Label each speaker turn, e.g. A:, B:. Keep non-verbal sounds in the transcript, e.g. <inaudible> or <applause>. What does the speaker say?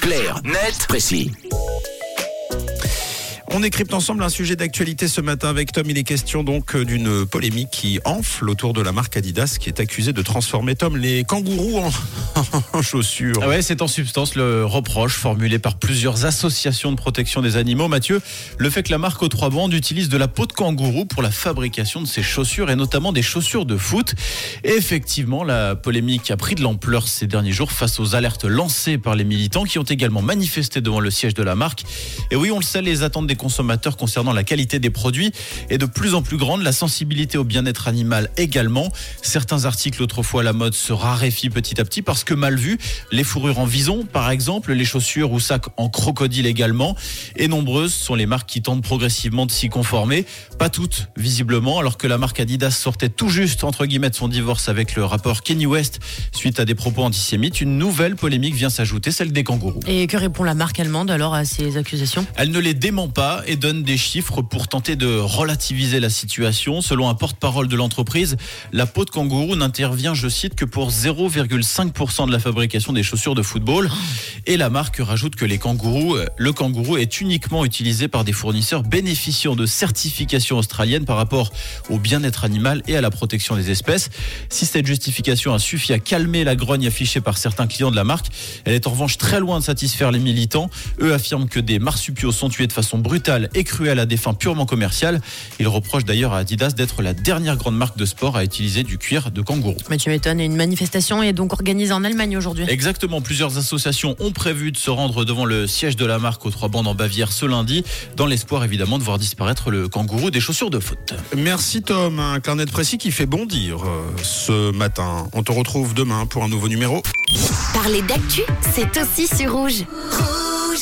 A: Clair, net, précis.
B: On décrypte ensemble un sujet d'actualité ce matin avec Tom. Il est question donc euh, d'une polémique qui enfle autour de la marque Adidas qui est accusée de transformer Tom les kangourous en, <laughs> chaussures.
C: Ah c'est en substance le reproche formulé par plusieurs associations de protection des animaux. Mathieu, le fait que la marque aux trois bandes utilise de la peau de kangourou pour la fabrication de ses chaussures et notamment des chaussures de foot. Effectivement, la polémique a pris de l'ampleur ces derniers jours face aux alertes lancées par les militants qui ont également manifesté devant le siège de la marque. Et oui, on le sait, les attentes des consommateurs concernant la qualité des produits est de plus en plus grande, la sensibilité au bien-être animal également. Certains articles autrefois à la mode se raréfient petit à petit parce que mal vus, les fourrures en vison par exemple, les chaussures ou sacs en crocodile également, et nombreuses sont les marques qui tentent progressivement de s'y conformer, pas toutes visiblement, alors que la marque Adidas sortait tout juste entre guillemets de son divorce avec le rapport Kenny West suite à des propos antisémites, une nouvelle polémique vient s'ajouter, celle des kangourous.
D: Et que répond la marque allemande alors à ces accusations?
C: Elle ne les dément pas et donne des chiffres pour tenter de relativiser la situation. Selon un porte-parole de l'entreprise, la peau de kangourou n'intervient, je cite, que pour 0,5% de la fabrication des chaussures de football. Et la marque rajoute que les kangourous, le kangourou est uniquement utilisé par des fournisseurs bénéficiant de certifications australiennes par rapport au bien-être animal et à la protection des espèces. Si cette justification a suffi à calmer la grogne affichée par certains clients de la marque, elle est en revanche très loin de satisfaire les militants. Eux affirment que des marsupiaux sont tués de façon brutale et cruelle à des fins purement commerciales. Ils reprochent d'ailleurs à Adidas d'être la dernière grande marque de sport à utiliser du cuir de kangourou.
D: Mathieu m'étonne, et une manifestation est donc organisée en Allemagne aujourd'hui.
C: Exactement, plusieurs associations ont prévu de se rendre devant le siège de la marque aux trois bandes en Bavière ce lundi, dans l'espoir évidemment de voir disparaître le kangourou des chaussures de foot.
B: Merci Tom, un carnet précis qui fait bondir euh, ce matin. On te retrouve demain pour un nouveau numéro.
E: Parler d'actu, c'est aussi sur rouge.